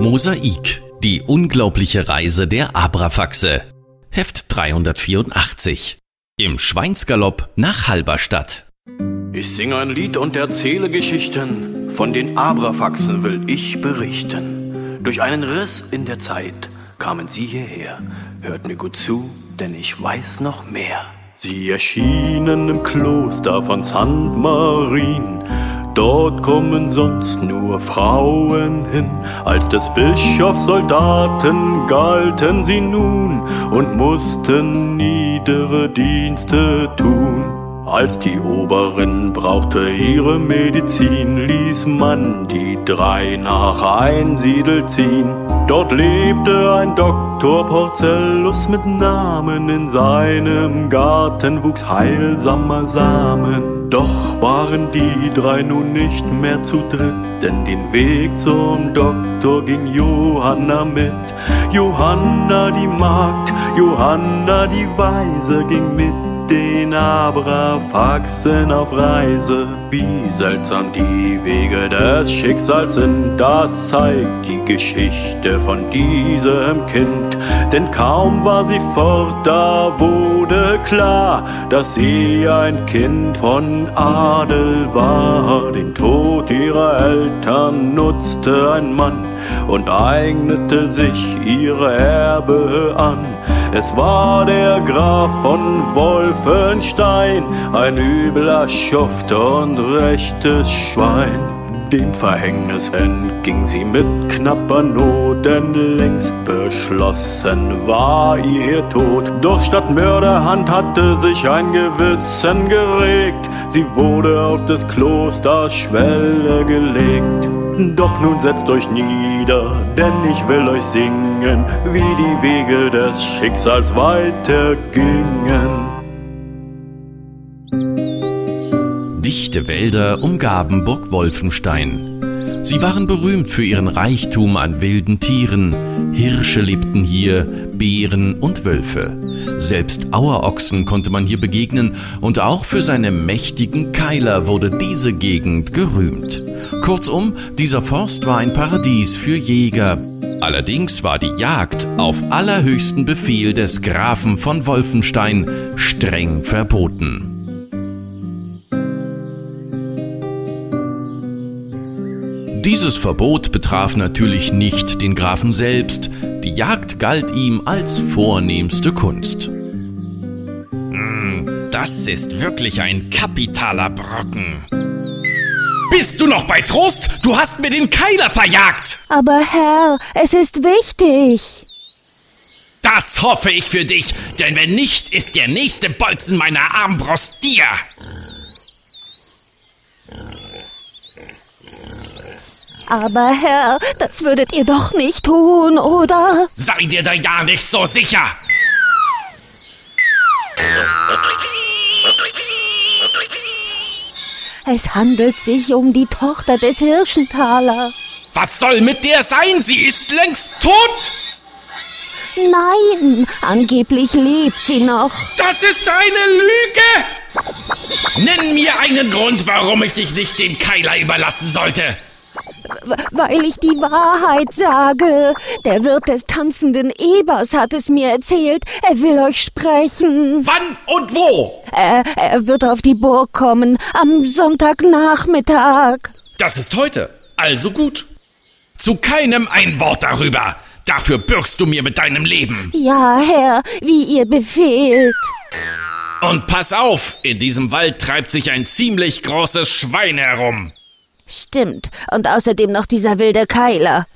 Mosaik. Die unglaubliche Reise der Abrafaxe. Heft 384. Im Schweinsgalopp nach Halberstadt. Ich singe ein Lied und erzähle Geschichten. Von den Abrafaxen will ich berichten. Durch einen Riss in der Zeit kamen sie hierher. Hört mir gut zu, denn ich weiß noch mehr. Sie erschienen im Kloster von St. Marien Dort kommen sonst nur Frauen hin. Als des Bischofs Soldaten galten sie nun und mussten niedere Dienste tun. Als die Oberin brauchte ihre Medizin, ließ man die drei nach Einsiedel ziehen. Dort lebte ein Doktor Porcellus mit Namen, in seinem Garten wuchs heilsamer Samen. Doch waren die drei nun nicht mehr zu dritt, denn den Weg zum Doktor ging Johanna mit. Johanna die Magd, Johanna die Weise ging mit den Abrafaxen auf Reise. Wie seltsam die Wege des Schicksals sind, das zeigt die Geschichte von diesem Kind. Denn kaum war sie fort, da wurde klar, dass sie ein Kind von Adel war. Den Tod ihrer Eltern nutzte ein Mann und eignete sich ihre Erbe an. Es war der Graf von Wolfenstein, ein übler Schuft und rechtes Schwein. Dem Verhängnis entging sie mit knapper Not, denn längst beschlossen war ihr Tod. Doch statt Mörderhand hatte sich ein Gewissen geregt, sie wurde auf des Klosters Schwelle gelegt. Doch nun setzt euch nieder, denn ich will euch singen, wie die Wege des Schicksals weitergingen. Dichte Wälder umgaben Burg Wolfenstein. Sie waren berühmt für ihren Reichtum an wilden Tieren. Hirsche lebten hier, Bären und Wölfe. Selbst Auerochsen konnte man hier begegnen und auch für seine mächtigen Keiler wurde diese Gegend gerühmt. Kurzum, dieser Forst war ein Paradies für Jäger. Allerdings war die Jagd auf allerhöchsten Befehl des Grafen von Wolfenstein streng verboten. Dieses Verbot betraf natürlich nicht den Grafen selbst, die Jagd galt ihm als vornehmste Kunst. Hm, das ist wirklich ein kapitaler Brocken. Bist du noch bei Trost? Du hast mir den Keiler verjagt! Aber Herr, es ist wichtig. Das hoffe ich für dich, denn wenn nicht, ist der nächste Bolzen meiner Armbrust dir. Aber Herr, das würdet ihr doch nicht tun, oder? Sei dir da ja nicht so sicher. Es handelt sich um die Tochter des Hirschenthaler. Was soll mit der sein? Sie ist längst tot. Nein, angeblich lebt sie noch. Das ist eine Lüge. Nenn mir einen Grund, warum ich dich nicht dem Keiler überlassen sollte weil ich die Wahrheit sage. Der Wirt des tanzenden Ebers hat es mir erzählt. Er will euch sprechen. Wann und wo? Er, er wird auf die Burg kommen, am Sonntagnachmittag. Das ist heute. Also gut. Zu keinem ein Wort darüber. Dafür bürgst du mir mit deinem Leben. Ja, Herr, wie ihr befehlt. Und pass auf, in diesem Wald treibt sich ein ziemlich großes Schwein herum. Stimmt. Und außerdem noch dieser wilde Keiler.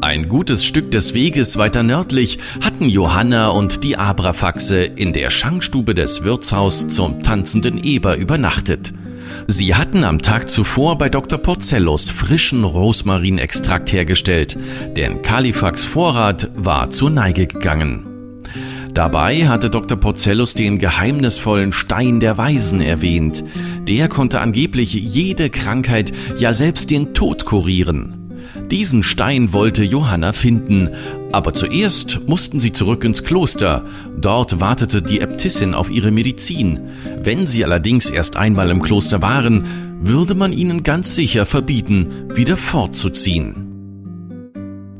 Ein gutes Stück des Weges weiter nördlich hatten Johanna und die Abrafaxe in der Schankstube des Wirtshaus zum tanzenden Eber übernachtet. Sie hatten am Tag zuvor bei Dr. Porcellus frischen Rosmarinextrakt hergestellt, denn Kalifax Vorrat war zur Neige gegangen. Dabei hatte Dr. Porcellus den geheimnisvollen Stein der Weisen erwähnt. Der konnte angeblich jede Krankheit, ja selbst den Tod kurieren. Diesen Stein wollte Johanna finden, aber zuerst mussten sie zurück ins Kloster. Dort wartete die Äbtissin auf ihre Medizin. Wenn sie allerdings erst einmal im Kloster waren, würde man ihnen ganz sicher verbieten, wieder fortzuziehen.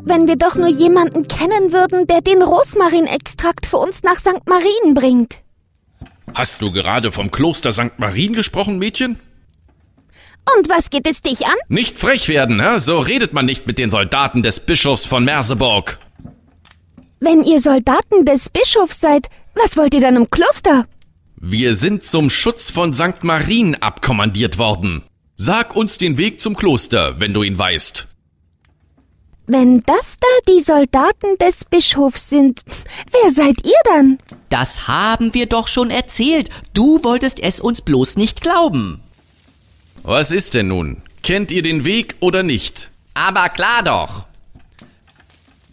Wenn wir doch nur jemanden kennen würden, der den Rosmarinextrakt für uns nach St. Marien bringt. Hast du gerade vom Kloster St. Marien gesprochen, Mädchen? Und was geht es dich an? Nicht frech werden, hä? so redet man nicht mit den Soldaten des Bischofs von Merseburg. Wenn ihr Soldaten des Bischofs seid, was wollt ihr dann im Kloster? Wir sind zum Schutz von St. Marien abkommandiert worden. Sag uns den Weg zum Kloster, wenn du ihn weißt. Wenn das da die Soldaten des Bischofs sind, wer seid ihr dann? Das haben wir doch schon erzählt. Du wolltest es uns bloß nicht glauben. Was ist denn nun? Kennt ihr den Weg oder nicht? Aber klar doch.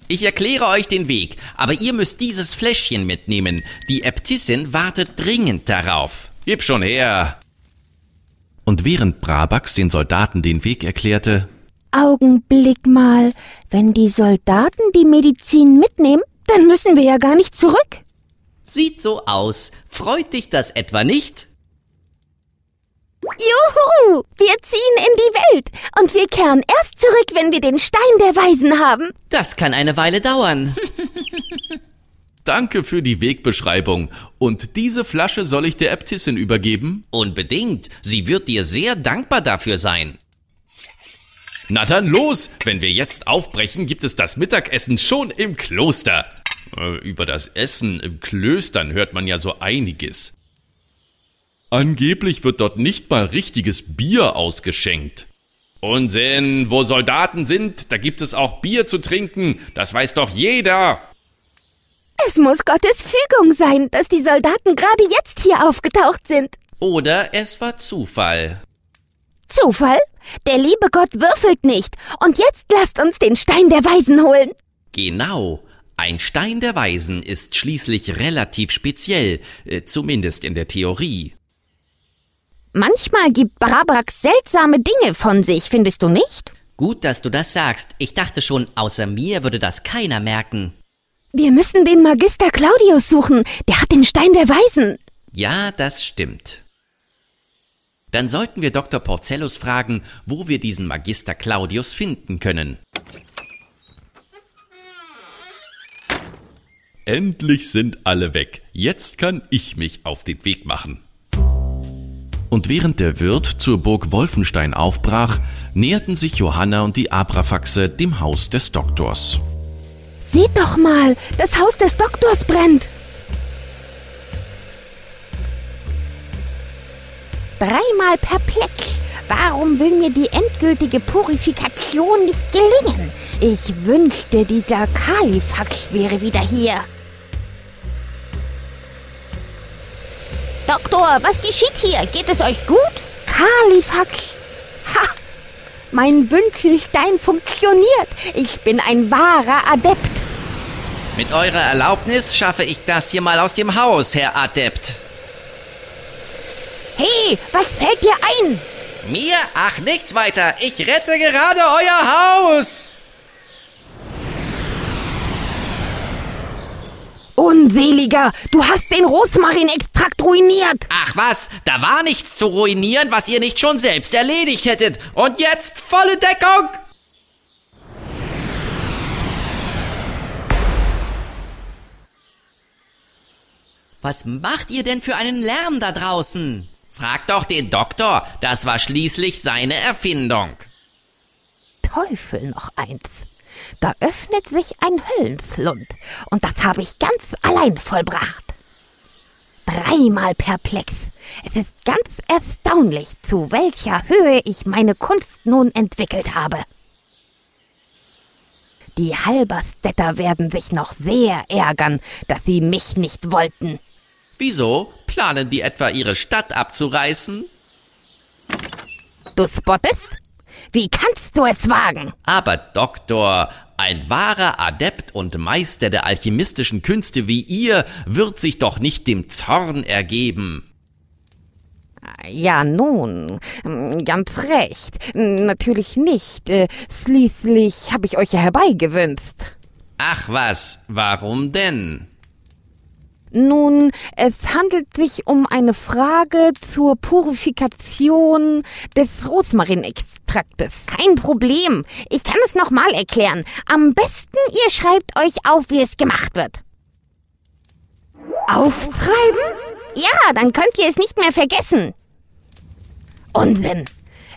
Ich erkläre euch den Weg, aber ihr müsst dieses Fläschchen mitnehmen. Die Äbtissin wartet dringend darauf. Gib schon her. Und während Brabax den Soldaten den Weg erklärte, Augenblick mal, wenn die Soldaten die Medizin mitnehmen, dann müssen wir ja gar nicht zurück. Sieht so aus. Freut dich das etwa nicht? Juhu! Wir ziehen in die Welt und wir kehren erst zurück, wenn wir den Stein der Weisen haben. Das kann eine Weile dauern. Danke für die Wegbeschreibung. Und diese Flasche soll ich der Äbtissin übergeben? Unbedingt. Sie wird dir sehr dankbar dafür sein. Na dann los! Wenn wir jetzt aufbrechen, gibt es das Mittagessen schon im Kloster. Äh, über das Essen im Klöstern hört man ja so einiges. Angeblich wird dort nicht mal richtiges Bier ausgeschenkt. Unsinn, wo Soldaten sind, da gibt es auch Bier zu trinken, das weiß doch jeder. Es muss Gottes Fügung sein, dass die Soldaten gerade jetzt hier aufgetaucht sind. Oder es war Zufall. Zufall? Der liebe Gott würfelt nicht. Und jetzt lasst uns den Stein der Weisen holen. Genau. Ein Stein der Weisen ist schließlich relativ speziell, äh, zumindest in der Theorie. Manchmal gibt Brabrax seltsame Dinge von sich, findest du nicht? Gut, dass du das sagst. Ich dachte schon, außer mir würde das keiner merken. Wir müssen den Magister Claudius suchen. Der hat den Stein der Weisen. Ja, das stimmt. Dann sollten wir Dr. Porcellus fragen, wo wir diesen Magister Claudius finden können. Endlich sind alle weg. Jetzt kann ich mich auf den Weg machen. Und während der Wirt zur Burg Wolfenstein aufbrach, näherten sich Johanna und die Abrafaxe dem Haus des Doktors. Seht doch mal, das Haus des Doktors brennt. Dreimal perplex. Warum will mir die endgültige Purifikation nicht gelingen? Ich wünschte, dieser Kalifax wäre wieder hier. Doktor, was geschieht hier? Geht es euch gut? Kalifax. Ha! Mein Wünschelstein funktioniert. Ich bin ein wahrer Adept. Mit eurer Erlaubnis schaffe ich das hier mal aus dem Haus, Herr Adept. Hey, was fällt dir ein? Mir? Ach, nichts weiter. Ich rette gerade euer Haus. Unseliger, du hast den Rosmarinextrakt ruiniert. Ach was, da war nichts zu ruinieren, was ihr nicht schon selbst erledigt hättet. Und jetzt volle Deckung. Was macht ihr denn für einen Lärm da draußen? Fragt doch den Doktor, das war schließlich seine Erfindung. Teufel noch eins. Da öffnet sich ein Höllenslund, und das habe ich ganz allein vollbracht. Dreimal perplex. Es ist ganz erstaunlich, zu welcher Höhe ich meine Kunst nun entwickelt habe. Die Halberstädter werden sich noch sehr ärgern, dass sie mich nicht wollten. Wieso? Planen die etwa ihre Stadt abzureißen? Du spottest? Wie kannst du es wagen? Aber Doktor, ein wahrer Adept und Meister der alchemistischen Künste wie ihr wird sich doch nicht dem Zorn ergeben. Ja, nun, ganz recht. Natürlich nicht. Äh, Schließlich habe ich euch ja herbeigewünscht. Ach was, warum denn? Nun, es handelt sich um eine Frage zur Purifikation des Rosmarinextraktes. Kein Problem. Ich kann es nochmal erklären. Am besten ihr schreibt euch auf, wie es gemacht wird. Aufschreiben? Ja, dann könnt ihr es nicht mehr vergessen. Unsinn.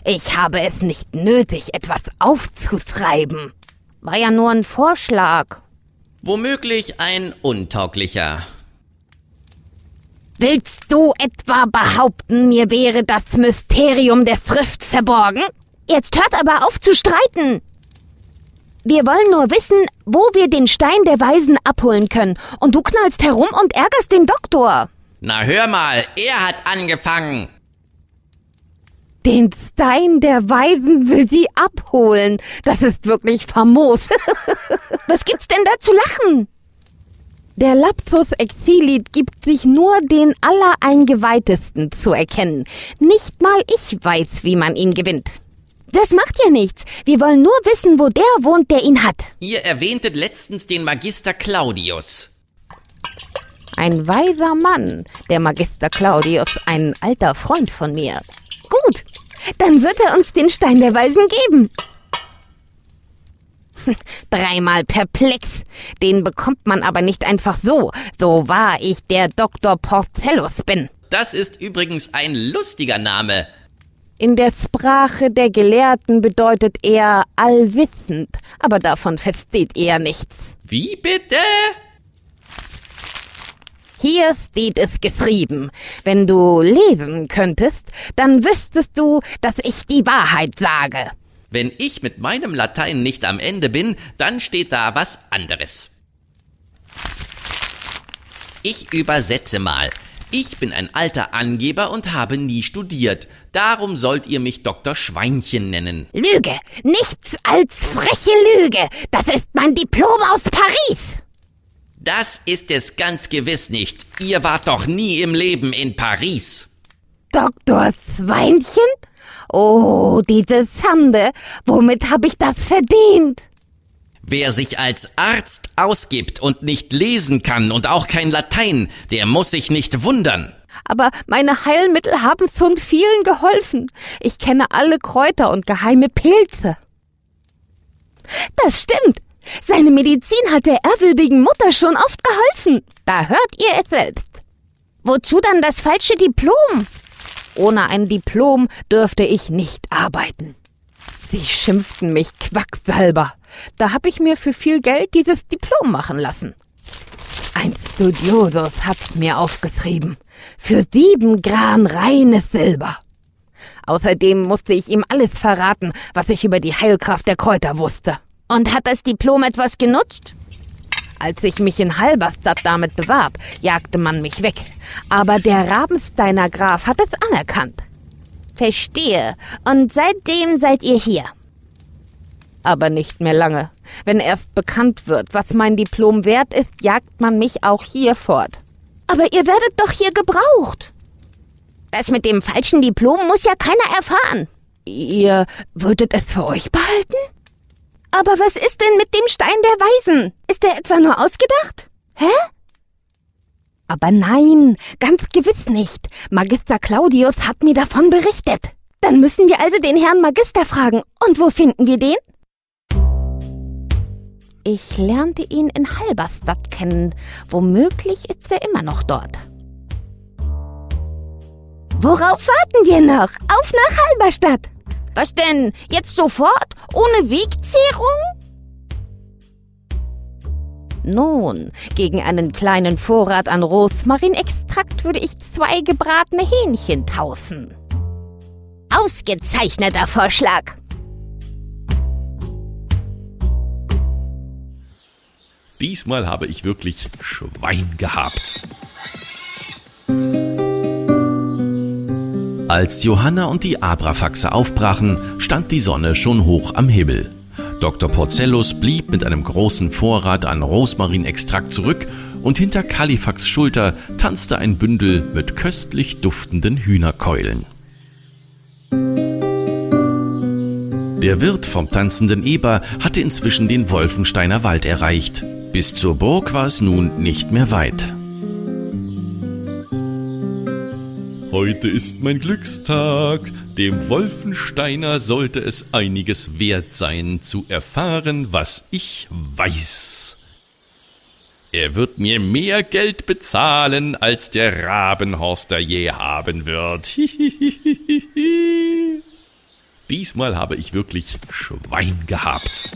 Ich habe es nicht nötig, etwas aufzuschreiben. War ja nur ein Vorschlag. Womöglich ein untauglicher. Willst du etwa behaupten, mir wäre das Mysterium der Schrift verborgen? Jetzt hört aber auf zu streiten. Wir wollen nur wissen, wo wir den Stein der Weisen abholen können. Und du knallst herum und ärgerst den Doktor. Na hör mal, er hat angefangen. Den Stein der Weisen will sie abholen. Das ist wirklich famos. Was gibt's denn da zu lachen? Der Lapsus Exilit gibt sich nur den Allereingeweihtesten zu erkennen. Nicht mal ich weiß, wie man ihn gewinnt. Das macht ja nichts. Wir wollen nur wissen, wo der wohnt, der ihn hat. Ihr erwähntet letztens den Magister Claudius. Ein weiser Mann, der Magister Claudius, ein alter Freund von mir. Gut, dann wird er uns den Stein der Weisen geben. Dreimal perplex. Den bekommt man aber nicht einfach so, so wahr ich der Dr. Porcellus bin. Das ist übrigens ein lustiger Name. In der Sprache der Gelehrten bedeutet er allwissend, aber davon versteht er nichts. Wie bitte? Hier steht es geschrieben. Wenn du lesen könntest, dann wüsstest du, dass ich die Wahrheit sage. Wenn ich mit meinem Latein nicht am Ende bin, dann steht da was anderes. Ich übersetze mal. Ich bin ein alter Angeber und habe nie studiert. Darum sollt ihr mich Dr. Schweinchen nennen. Lüge! Nichts als freche Lüge! Das ist mein Diplom aus Paris! Das ist es ganz gewiss nicht. Ihr wart doch nie im Leben in Paris. Dr. Schweinchen? Oh, diese Sande! Womit hab ich das verdient? Wer sich als Arzt ausgibt und nicht lesen kann und auch kein Latein, der muss sich nicht wundern. Aber meine Heilmittel haben schon vielen geholfen. Ich kenne alle Kräuter und geheime Pilze. Das stimmt. Seine Medizin hat der ehrwürdigen Mutter schon oft geholfen. Da hört ihr es selbst. Wozu dann das falsche Diplom? Ohne ein Diplom dürfte ich nicht arbeiten. Sie schimpften mich Quacksalber. Da hab ich mir für viel Geld dieses Diplom machen lassen. Ein Studiosus hat's mir aufgetrieben. Für sieben Gran reines Silber. Außerdem musste ich ihm alles verraten, was ich über die Heilkraft der Kräuter wusste. Und hat das Diplom etwas genutzt? Als ich mich in Halberstadt damit bewarb, jagte man mich weg. Aber der Rabensteiner Graf hat es anerkannt. Verstehe. Und seitdem seid ihr hier. Aber nicht mehr lange. Wenn erst bekannt wird, was mein Diplom wert ist, jagt man mich auch hier fort. Aber ihr werdet doch hier gebraucht. Das mit dem falschen Diplom muss ja keiner erfahren. Ihr würdet es für euch behalten? Aber was ist denn mit dem Stein der Weisen? Ist der etwa nur ausgedacht? Hä? Aber nein, ganz gewiss nicht. Magister Claudius hat mir davon berichtet. Dann müssen wir also den Herrn Magister fragen. Und wo finden wir den? Ich lernte ihn in Halberstadt kennen. Womöglich ist er immer noch dort. Worauf warten wir noch? Auf nach Halberstadt! Was denn? Jetzt sofort? Ohne Wegzehrung? Nun, gegen einen kleinen Vorrat an Rosmarinextrakt würde ich zwei gebratene Hähnchen tauschen. Ausgezeichneter Vorschlag. Diesmal habe ich wirklich Schwein gehabt. Als Johanna und die Abrafaxe aufbrachen, stand die Sonne schon hoch am Himmel. Dr. Porcellus blieb mit einem großen Vorrat an Rosmarinextrakt zurück und hinter Kalifax Schulter tanzte ein Bündel mit köstlich duftenden Hühnerkeulen. Der Wirt vom tanzenden Eber hatte inzwischen den Wolfensteiner Wald erreicht. Bis zur Burg war es nun nicht mehr weit. Heute ist mein Glückstag. Dem Wolfensteiner sollte es einiges wert sein, zu erfahren, was ich weiß. Er wird mir mehr Geld bezahlen, als der Rabenhorster je haben wird. Diesmal habe ich wirklich Schwein gehabt.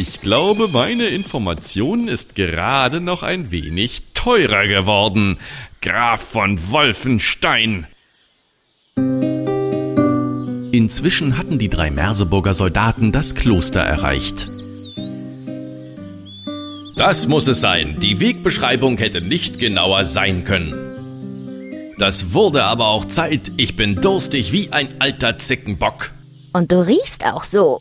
Ich glaube, meine Information ist gerade noch ein wenig teurer geworden. Graf von Wolfenstein. Inzwischen hatten die drei Merseburger Soldaten das Kloster erreicht. Das muss es sein. Die Wegbeschreibung hätte nicht genauer sein können. Das wurde aber auch Zeit. Ich bin durstig wie ein alter Zickenbock. Und du riechst auch so.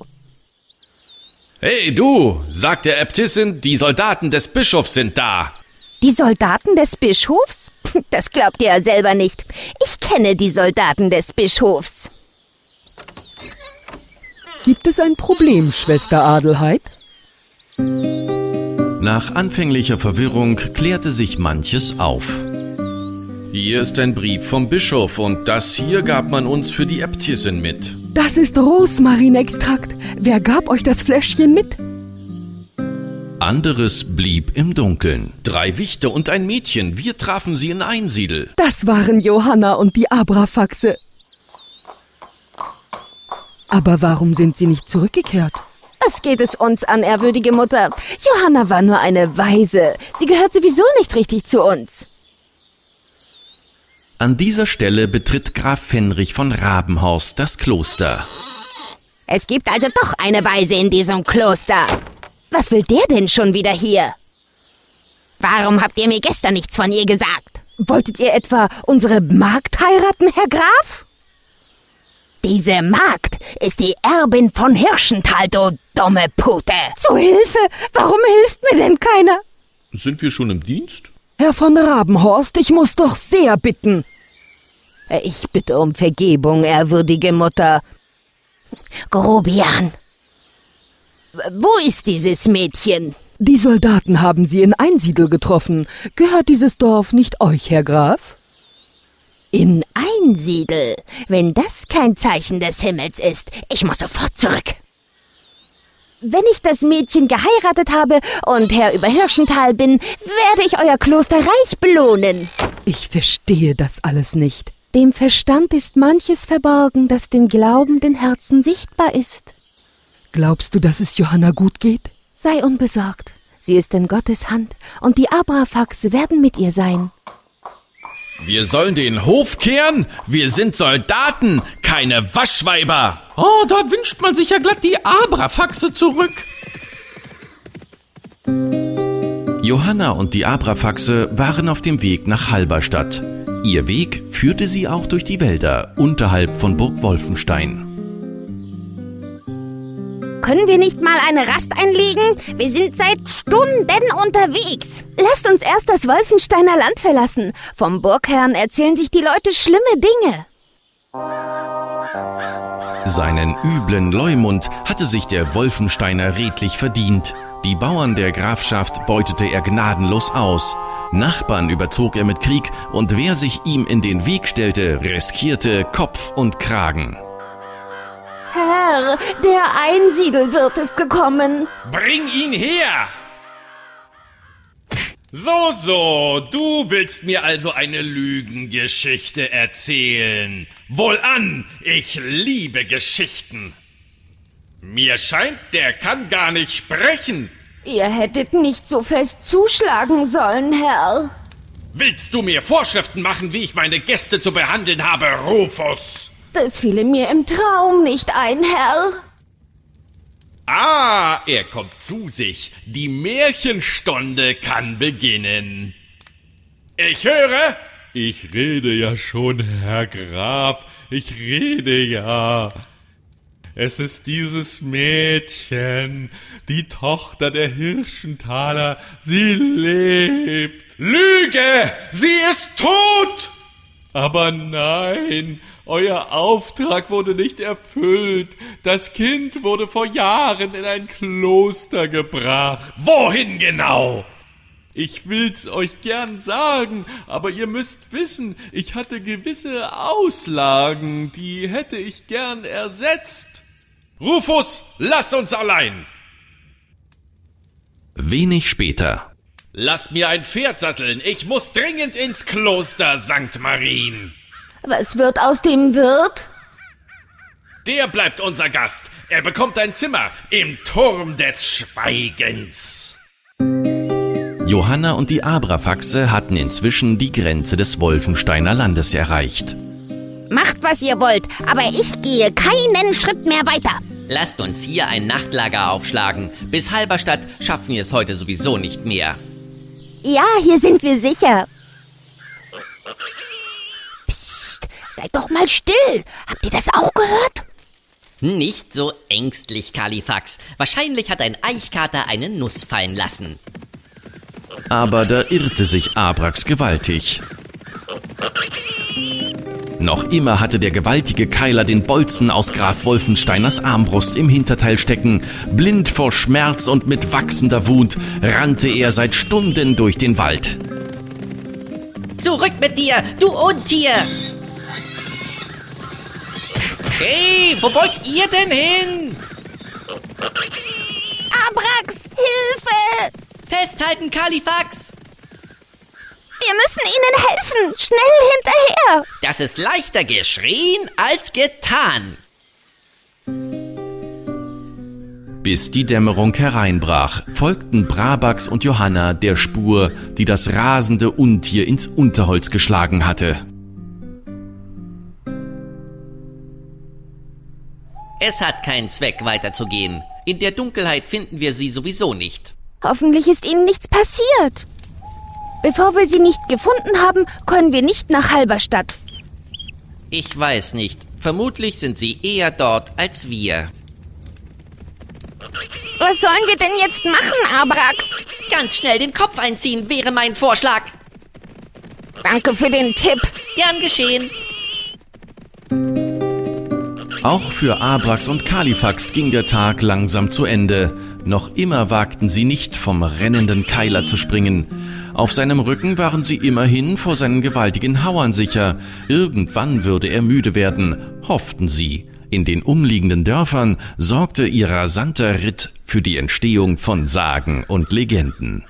Hey du, sagt der Äbtissin, die Soldaten des Bischofs sind da. Die Soldaten des Bischofs? Das glaubt ihr ja selber nicht. Ich kenne die Soldaten des Bischofs. Gibt es ein Problem, Schwester Adelheid? Nach anfänglicher Verwirrung klärte sich manches auf. Hier ist ein Brief vom Bischof und das hier gab man uns für die Äbtissin mit. Das ist Rosmarinextrakt. Wer gab euch das Fläschchen mit? Anderes blieb im Dunkeln. Drei Wichte und ein Mädchen, wir trafen sie in Einsiedel. Das waren Johanna und die Abrafaxe. Aber warum sind sie nicht zurückgekehrt? Was geht es uns an, ehrwürdige Mutter? Johanna war nur eine Weise. Sie gehört sowieso nicht richtig zu uns. An dieser Stelle betritt Graf Fenrich von Rabenhorst das Kloster. Es gibt also doch eine Weise in diesem Kloster. Was will der denn schon wieder hier? Warum habt ihr mir gestern nichts von ihr gesagt? Wolltet ihr etwa unsere Magd heiraten, Herr Graf? Diese Magd ist die Erbin von Hirschenthal, du dumme Pute. Zu Hilfe! Warum hilft mir denn keiner? Sind wir schon im Dienst? Herr von Rabenhorst, ich muss doch sehr bitten. Ich bitte um Vergebung, ehrwürdige Mutter. Grobian. Wo ist dieses Mädchen? Die Soldaten haben sie in Einsiedel getroffen. Gehört dieses Dorf nicht euch, Herr Graf? In Einsiedel? Wenn das kein Zeichen des Himmels ist, ich muss sofort zurück. Wenn ich das Mädchen geheiratet habe und Herr über Hirschental bin, werde ich euer Kloster reich belohnen. Ich verstehe das alles nicht. Dem Verstand ist manches verborgen, das dem glaubenden Herzen sichtbar ist. Glaubst du, dass es Johanna gut geht? Sei unbesorgt. Sie ist in Gottes Hand und die Abrafaxe werden mit ihr sein. Wir sollen den Hof kehren? Wir sind Soldaten, keine Waschweiber. Oh, da wünscht man sich ja glatt die Abrafaxe zurück. Johanna und die Abrafaxe waren auf dem Weg nach Halberstadt. Ihr Weg führte sie auch durch die Wälder unterhalb von Burg Wolfenstein. Können wir nicht mal eine Rast einlegen? Wir sind seit Stunden unterwegs. Lasst uns erst das Wolfensteiner Land verlassen. Vom Burgherrn erzählen sich die Leute schlimme Dinge. Seinen üblen Leumund hatte sich der Wolfensteiner redlich verdient. Die Bauern der Grafschaft beutete er gnadenlos aus. Nachbarn überzog er mit Krieg und wer sich ihm in den Weg stellte, riskierte Kopf und Kragen. Herr, der Einsiedelwirt ist gekommen. Bring ihn her! So, so, du willst mir also eine Lügengeschichte erzählen. Wohlan, ich liebe Geschichten. Mir scheint, der kann gar nicht sprechen. Ihr hättet nicht so fest zuschlagen sollen, Herr. Willst du mir Vorschriften machen, wie ich meine Gäste zu behandeln habe, Rufus? Das fiele mir im Traum nicht ein, Herr. Ah, er kommt zu sich. Die Märchenstunde kann beginnen. Ich höre. Ich rede ja schon, Herr Graf. Ich rede ja. Es ist dieses Mädchen, die Tochter der Hirschenthaler. Sie lebt. Lüge! Sie ist tot! Aber nein, euer Auftrag wurde nicht erfüllt. Das Kind wurde vor Jahren in ein Kloster gebracht. Wohin genau? Ich will's euch gern sagen, aber ihr müsst wissen, ich hatte gewisse Auslagen, die hätte ich gern ersetzt. Rufus, lass uns allein! Wenig später. Lass mir ein Pferd satteln, ich muss dringend ins Kloster St. Marien. Was wird aus dem Wirt? Der bleibt unser Gast. Er bekommt ein Zimmer im Turm des Schweigens. Johanna und die Abrafaxe hatten inzwischen die Grenze des Wolfensteiner Landes erreicht. Macht, was ihr wollt, aber ich gehe keinen Schritt mehr weiter. Lasst uns hier ein Nachtlager aufschlagen. Bis Halberstadt schaffen wir es heute sowieso nicht mehr. Ja, hier sind wir sicher. Psst, seid doch mal still. Habt ihr das auch gehört? Nicht so ängstlich, Kalifax. Wahrscheinlich hat ein Eichkater eine Nuss fallen lassen. Aber da irrte sich Abrax gewaltig. Noch immer hatte der gewaltige Keiler den Bolzen aus Graf Wolfensteiners Armbrust im Hinterteil stecken. Blind vor Schmerz und mit wachsender Wut rannte er seit Stunden durch den Wald. Zurück mit dir, du Untier! Hey, wo wollt ihr denn hin? Abrax, Hilfe! Festhalten, Kalifax! Wir müssen ihnen helfen! Schnell hinterher! Das ist leichter geschrien als getan. Bis die Dämmerung hereinbrach, folgten Brabax und Johanna der Spur, die das rasende Untier ins Unterholz geschlagen hatte. Es hat keinen Zweck, weiterzugehen. In der Dunkelheit finden wir sie sowieso nicht. Hoffentlich ist ihnen nichts passiert. Bevor wir sie nicht gefunden haben, können wir nicht nach Halberstadt. Ich weiß nicht. Vermutlich sind sie eher dort als wir. Was sollen wir denn jetzt machen, Abrax? Ganz schnell den Kopf einziehen wäre mein Vorschlag. Danke für den Tipp. Gern geschehen. Auch für Abrax und Kalifax ging der Tag langsam zu Ende. Noch immer wagten sie nicht, vom rennenden Keiler zu springen. Auf seinem Rücken waren sie immerhin vor seinen gewaltigen Hauern sicher. Irgendwann würde er müde werden, hofften sie. In den umliegenden Dörfern sorgte ihr rasanter Ritt für die Entstehung von Sagen und Legenden.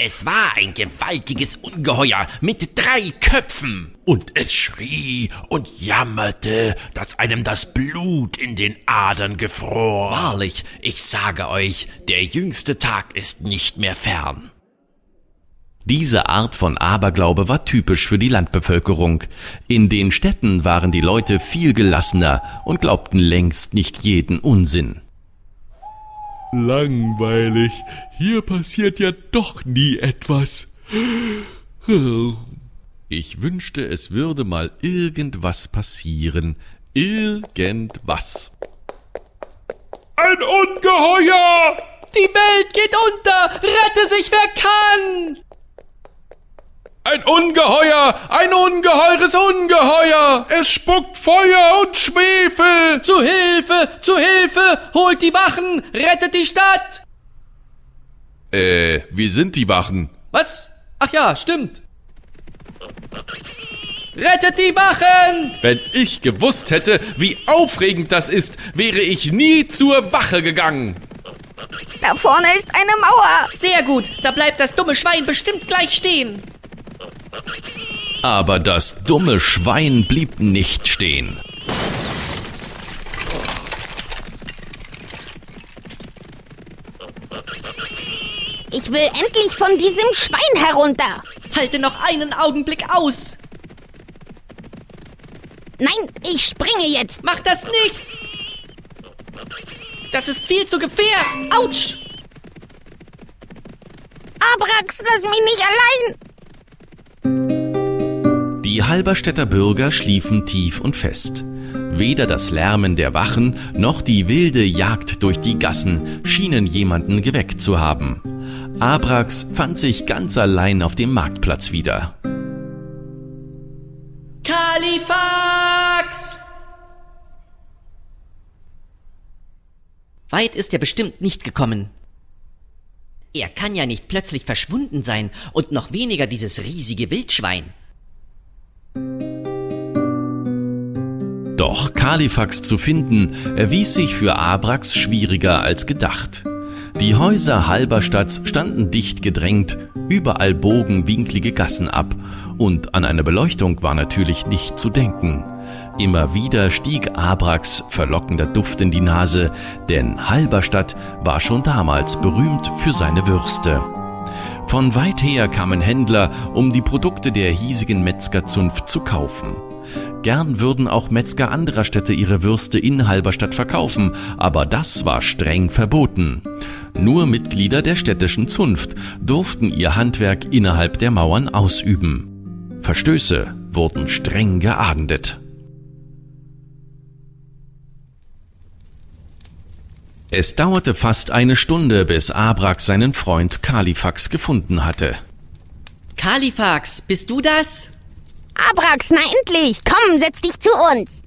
Es war ein gewaltiges Ungeheuer mit drei Köpfen. Und es schrie und jammerte, dass einem das Blut in den Adern gefror. Wahrlich, ich sage euch, der jüngste Tag ist nicht mehr fern. Diese Art von Aberglaube war typisch für die Landbevölkerung. In den Städten waren die Leute viel gelassener und glaubten längst nicht jeden Unsinn. Langweilig. Hier passiert ja doch nie etwas. Ich wünschte, es würde mal irgendwas passieren. Irgendwas. Ein Ungeheuer! Die Welt geht unter! Rette sich, wer kann! Ein Ungeheuer! Ein ungeheures Ungeheuer! Es spuckt Feuer und Schwefel! Zu Hilfe! Zu Hilfe! Holt die Wachen! Rettet die Stadt! Äh, wie sind die Wachen? Was? Ach ja, stimmt. Rettet die Wachen! Wenn ich gewusst hätte, wie aufregend das ist, wäre ich nie zur Wache gegangen. Da vorne ist eine Mauer. Sehr gut, da bleibt das dumme Schwein bestimmt gleich stehen. Aber das dumme Schwein blieb nicht stehen. Ich will endlich von diesem Schwein herunter. Halte noch einen Augenblick aus. Nein, ich springe jetzt. Mach das nicht! Das ist viel zu gefährlich. Autsch! Abrax, lass mich nicht allein. Die Halberstädter Bürger schliefen tief und fest. Weder das Lärmen der Wachen noch die wilde Jagd durch die Gassen schienen jemanden geweckt zu haben. Abrax fand sich ganz allein auf dem Marktplatz wieder. Kalifax! Weit ist er bestimmt nicht gekommen. Er kann ja nicht plötzlich verschwunden sein und noch weniger dieses riesige Wildschwein. Doch Kalifax zu finden, erwies sich für Abrax schwieriger als gedacht. Die Häuser Halberstadts standen dicht gedrängt, überall bogen winklige Gassen ab, und an eine Beleuchtung war natürlich nicht zu denken. Immer wieder stieg Abrax verlockender Duft in die Nase, denn Halberstadt war schon damals berühmt für seine Würste. Von weit her kamen Händler, um die Produkte der hiesigen Metzgerzunft zu kaufen. Gern würden auch Metzger anderer Städte ihre Würste in Halberstadt verkaufen, aber das war streng verboten. Nur Mitglieder der städtischen Zunft durften ihr Handwerk innerhalb der Mauern ausüben. Verstöße wurden streng geahndet. Es dauerte fast eine Stunde, bis Abrak seinen Freund Kalifax gefunden hatte. Kalifax, bist du das? Abrax, na endlich! Komm, setz dich zu uns!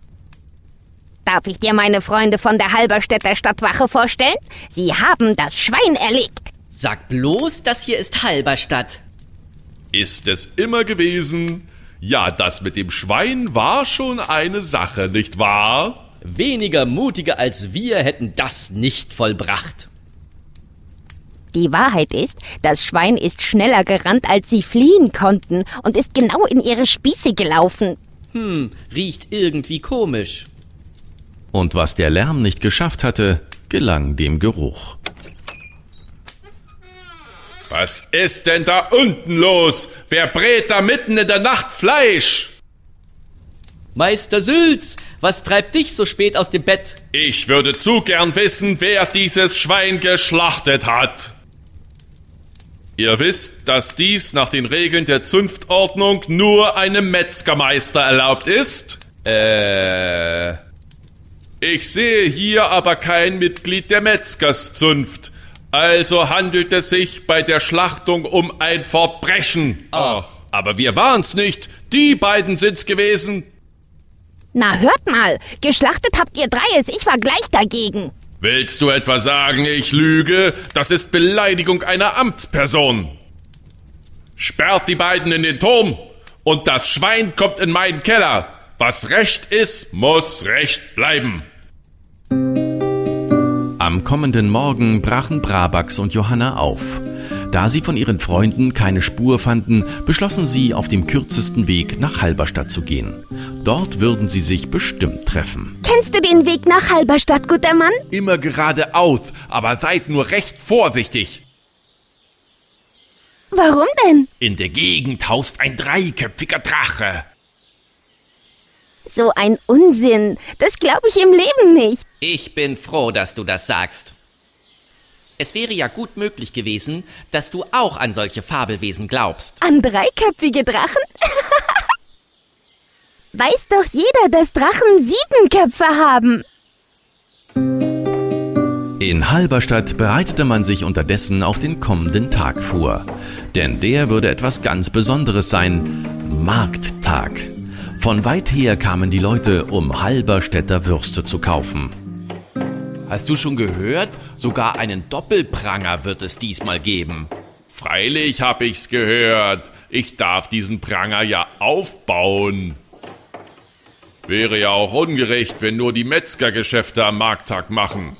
Darf ich dir meine Freunde von der Halberstädter Stadtwache vorstellen? Sie haben das Schwein erlegt. Sag bloß, das hier ist Halberstadt. Ist es immer gewesen? Ja, das mit dem Schwein war schon eine Sache, nicht wahr? Weniger mutige als wir hätten das nicht vollbracht. Die Wahrheit ist, das Schwein ist schneller gerannt, als sie fliehen konnten und ist genau in ihre Spieße gelaufen. Hm, riecht irgendwie komisch. Und was der Lärm nicht geschafft hatte, gelang dem Geruch. Was ist denn da unten los? Wer brät da mitten in der Nacht Fleisch? Meister Sülz, was treibt dich so spät aus dem Bett? Ich würde zu gern wissen, wer dieses Schwein geschlachtet hat. Ihr wisst, dass dies nach den Regeln der Zunftordnung nur einem Metzgermeister erlaubt ist? Äh. Ich sehe hier aber kein Mitglied der Metzgerszunft. Also handelt es sich bei der Schlachtung um ein Verbrechen. Oh. Aber wir waren's nicht. Die beiden sind's gewesen. Na, hört mal, geschlachtet habt ihr Dreies, ich war gleich dagegen. Willst du etwa sagen, ich lüge? Das ist Beleidigung einer Amtsperson. Sperrt die beiden in den Turm und das Schwein kommt in meinen Keller. Was Recht ist, muss Recht bleiben. Am kommenden Morgen brachen Brabax und Johanna auf. Da sie von ihren Freunden keine Spur fanden, beschlossen sie, auf dem kürzesten Weg nach Halberstadt zu gehen. Dort würden sie sich bestimmt treffen. Kennst du den Weg nach Halberstadt, guter Mann? Immer geradeaus, aber seid nur recht vorsichtig. Warum denn? In der Gegend haust ein dreiköpfiger Drache. So ein Unsinn. Das glaube ich im Leben nicht. Ich bin froh, dass du das sagst. Es wäre ja gut möglich gewesen, dass du auch an solche Fabelwesen glaubst. An dreiköpfige Drachen? Weiß doch jeder, dass Drachen sieben Köpfe haben. In Halberstadt bereitete man sich unterdessen auf den kommenden Tag vor. Denn der würde etwas ganz Besonderes sein. Markttag. Von weit her kamen die Leute, um Halberstädter Würste zu kaufen. Hast du schon gehört? Sogar einen Doppelpranger wird es diesmal geben. Freilich hab ich's gehört. Ich darf diesen Pranger ja aufbauen. Wäre ja auch ungerecht, wenn nur die Metzgergeschäfte am Markttag machen.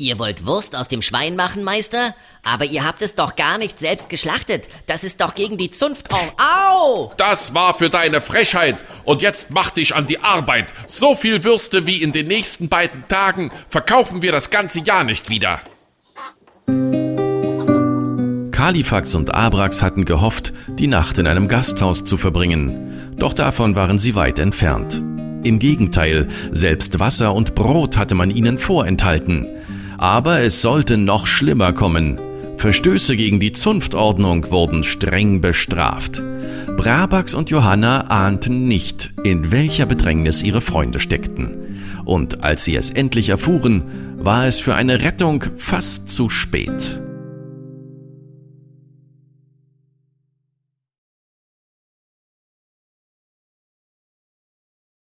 Ihr wollt Wurst aus dem Schwein machen, Meister? Aber ihr habt es doch gar nicht selbst geschlachtet. Das ist doch gegen die Zunft. Au! Das war für deine Frechheit. Und jetzt mach dich an die Arbeit. So viel Würste wie in den nächsten beiden Tagen verkaufen wir das ganze Jahr nicht wieder. Kalifax und Abrax hatten gehofft, die Nacht in einem Gasthaus zu verbringen. Doch davon waren sie weit entfernt. Im Gegenteil, selbst Wasser und Brot hatte man ihnen vorenthalten. Aber es sollte noch schlimmer kommen. Verstöße gegen die Zunftordnung wurden streng bestraft. Brabax und Johanna ahnten nicht, in welcher Bedrängnis ihre Freunde steckten. Und als sie es endlich erfuhren, war es für eine Rettung fast zu spät.